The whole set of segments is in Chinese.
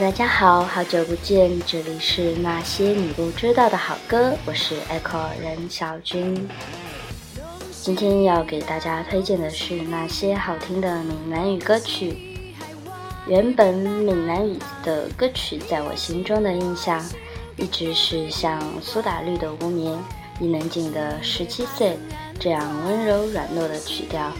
大家好，好久不见，这里是那些你不知道的好歌，我是 Echo 任小军。今天要给大家推荐的是那些好听的闽南语歌曲。原本闽南语的歌曲在我心中的印象，一直是像苏打绿的《无眠》、伊能静的《十七岁》这样温柔软糯的曲调。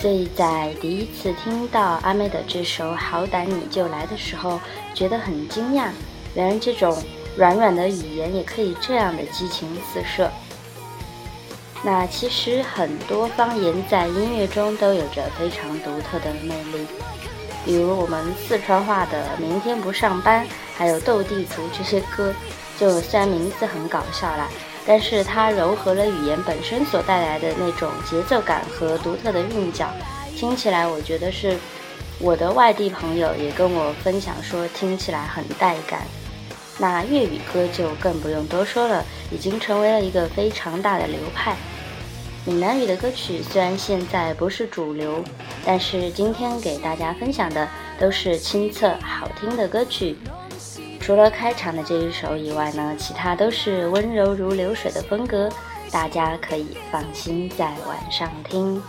所以在第一次听到阿妹的这首《好歹你就来》的时候，觉得很惊讶。原来这种软软的语言也可以这样的激情四射。那其实很多方言在音乐中都有着非常独特的魅力，比如我们四川话的《明天不上班》，还有《斗地主》这些歌，就虽然名字很搞笑啦。但是它柔和了语言本身所带来的那种节奏感和独特的韵脚，听起来我觉得是我的外地朋友也跟我分享说听起来很带感。那粤语歌就更不用多说了，已经成为了一个非常大的流派。闽南语的歌曲虽然现在不是主流，但是今天给大家分享的都是清澈好听的歌曲。除了开场的这一首以外呢，其他都是温柔如流水的风格，大家可以放心在晚上听。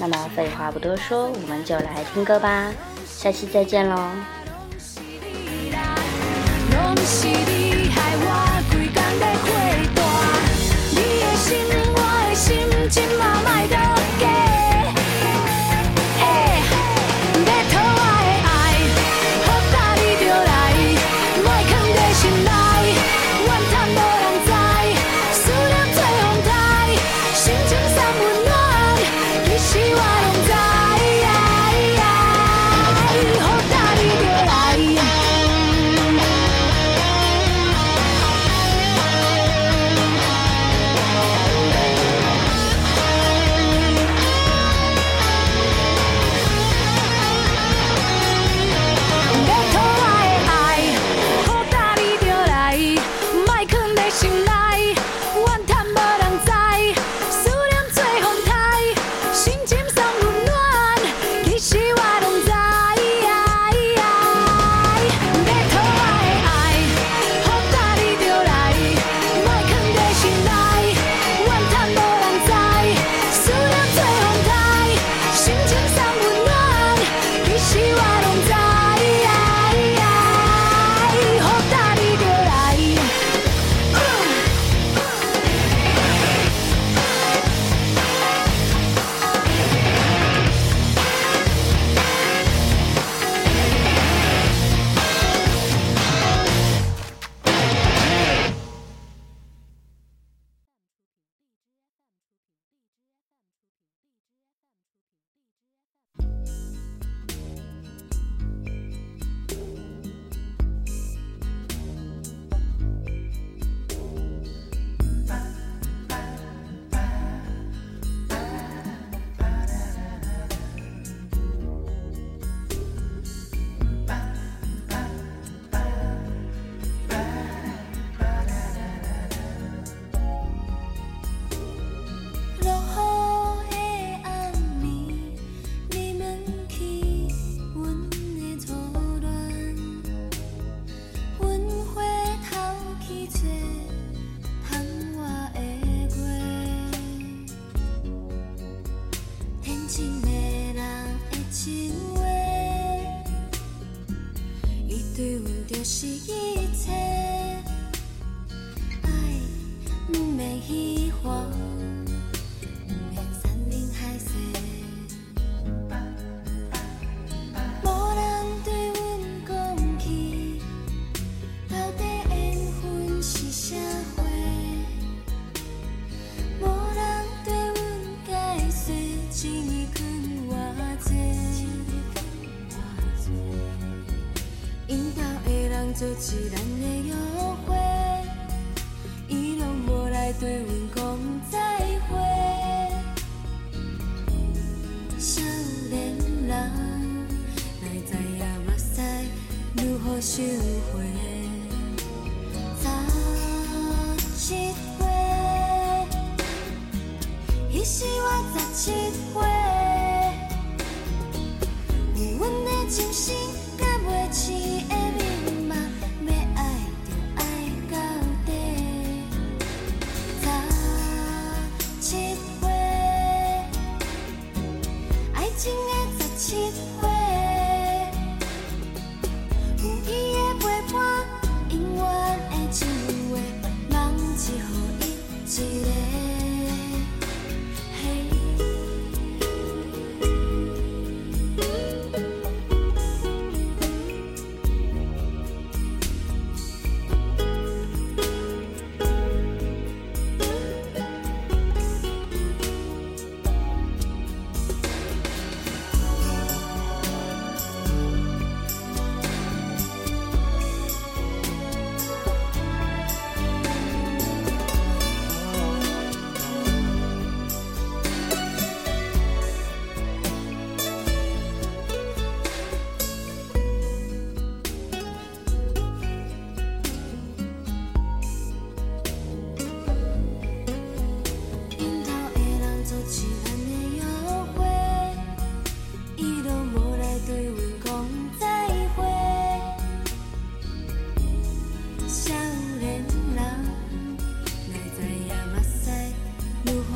那么废话不多说，我们就来听歌吧，下期再见喽。做一咱的约会，伊拢无来对阮讲再会。少年人哪会知影目屎如何收回？十七岁，迄时我十七岁，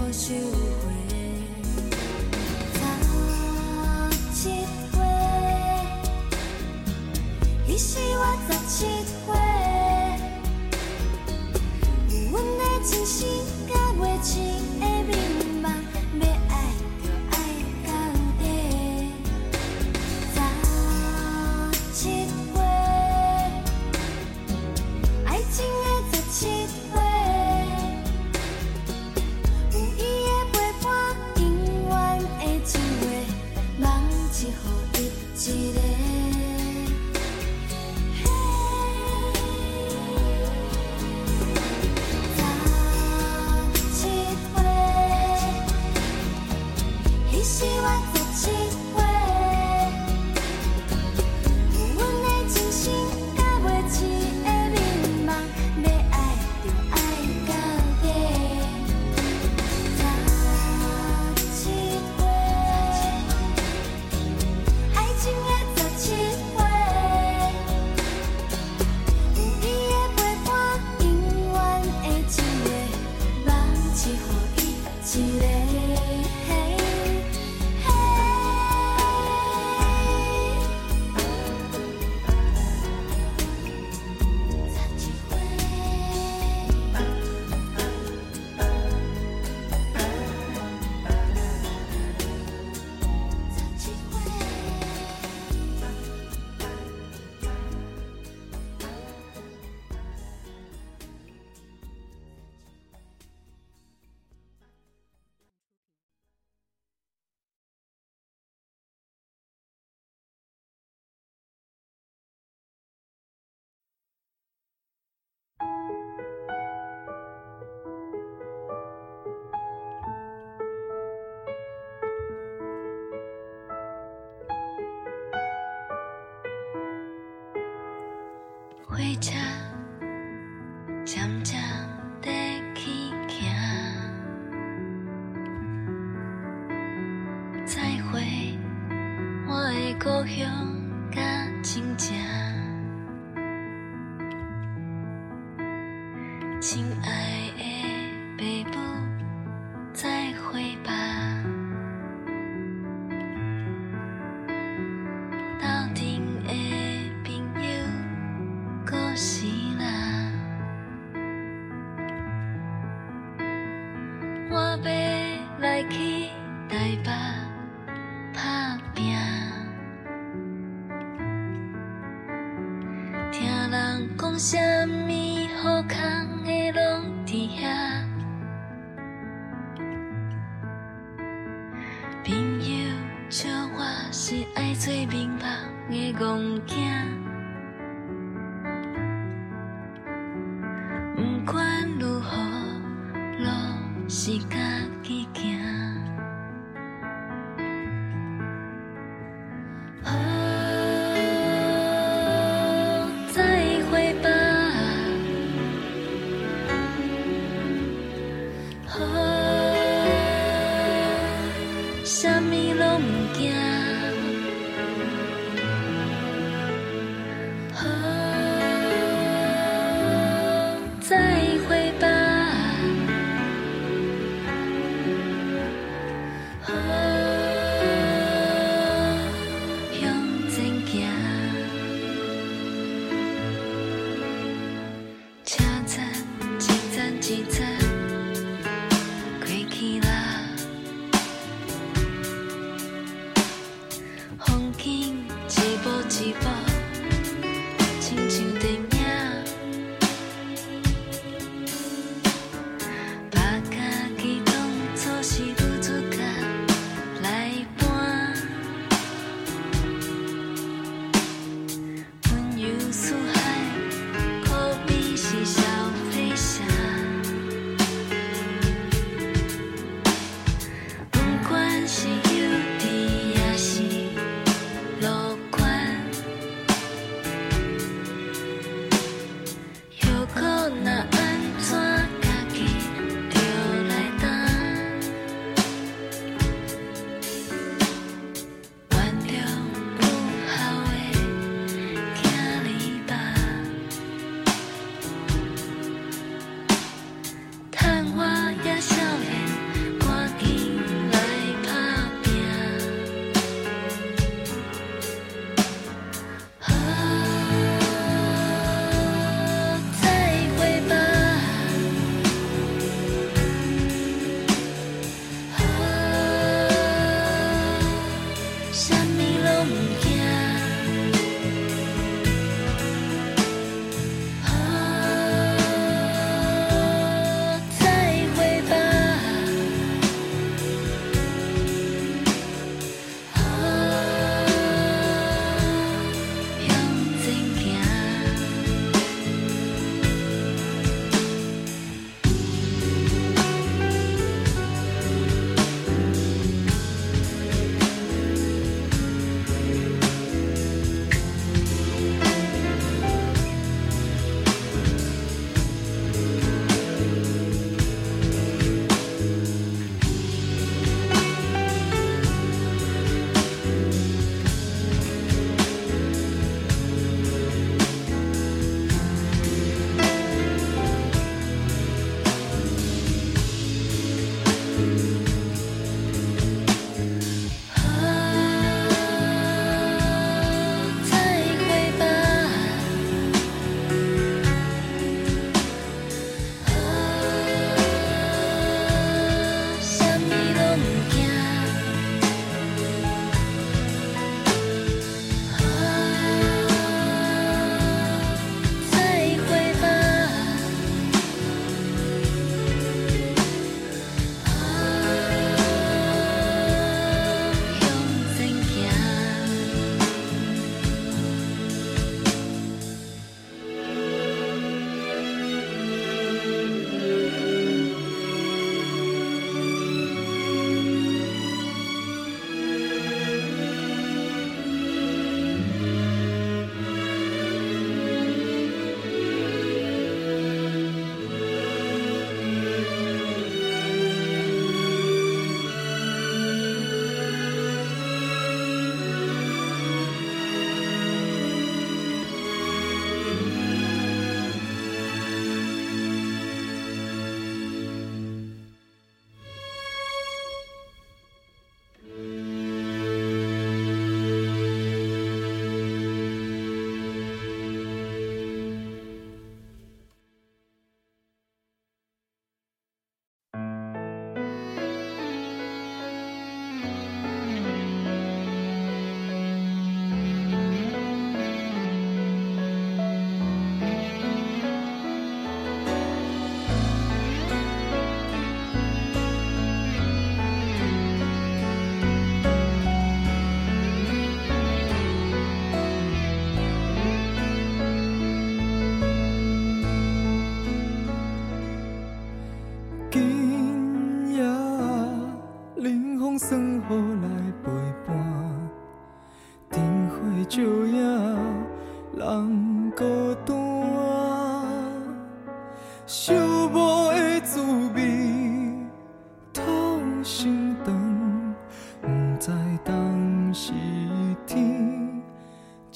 的心人讲什么好康的，拢在遐。朋友笑我是爱做明白的戆子。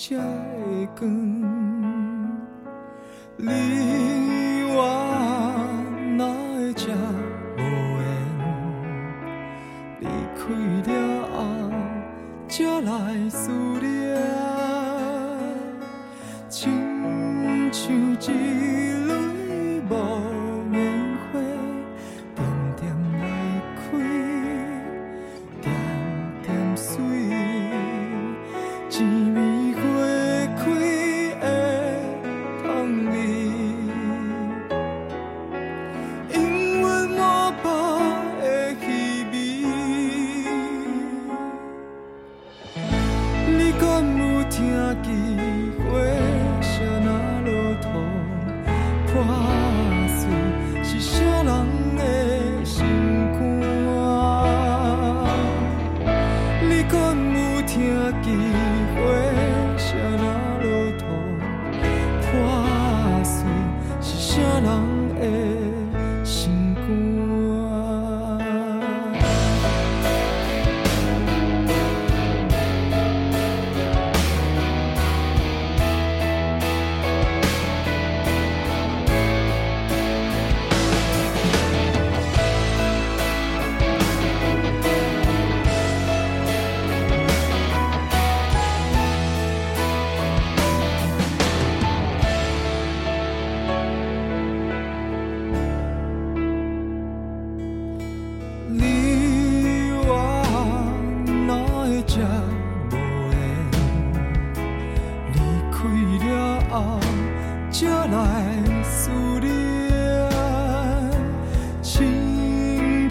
才会更你我哪会这无缘离开了后才来思念。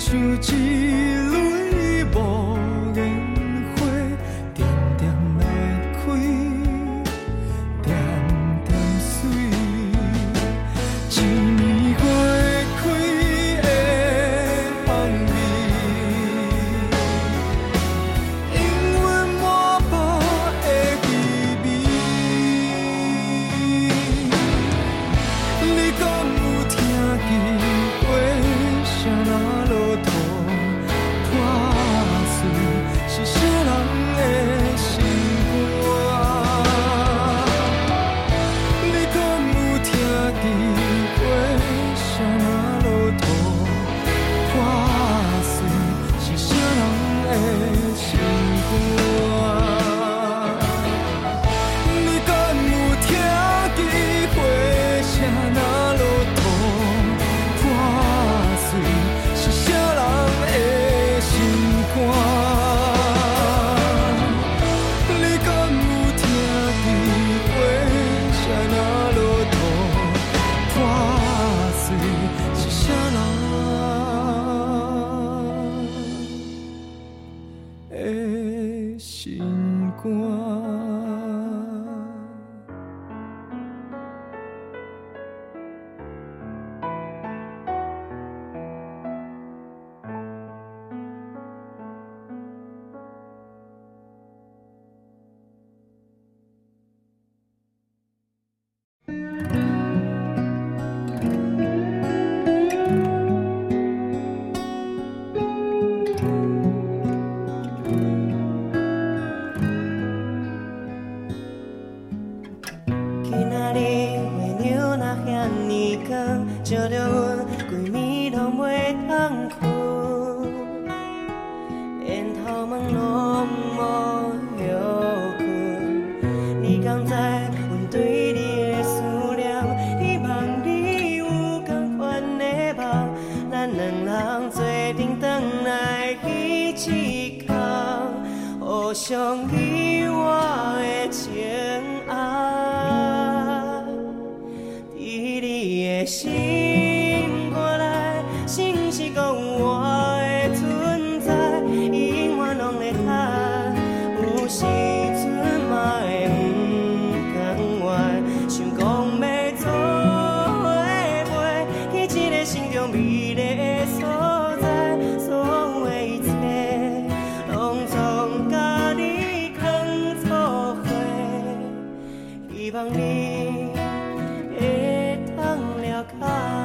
手机希望你会通了解。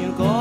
you go.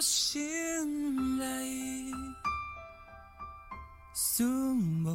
心内思无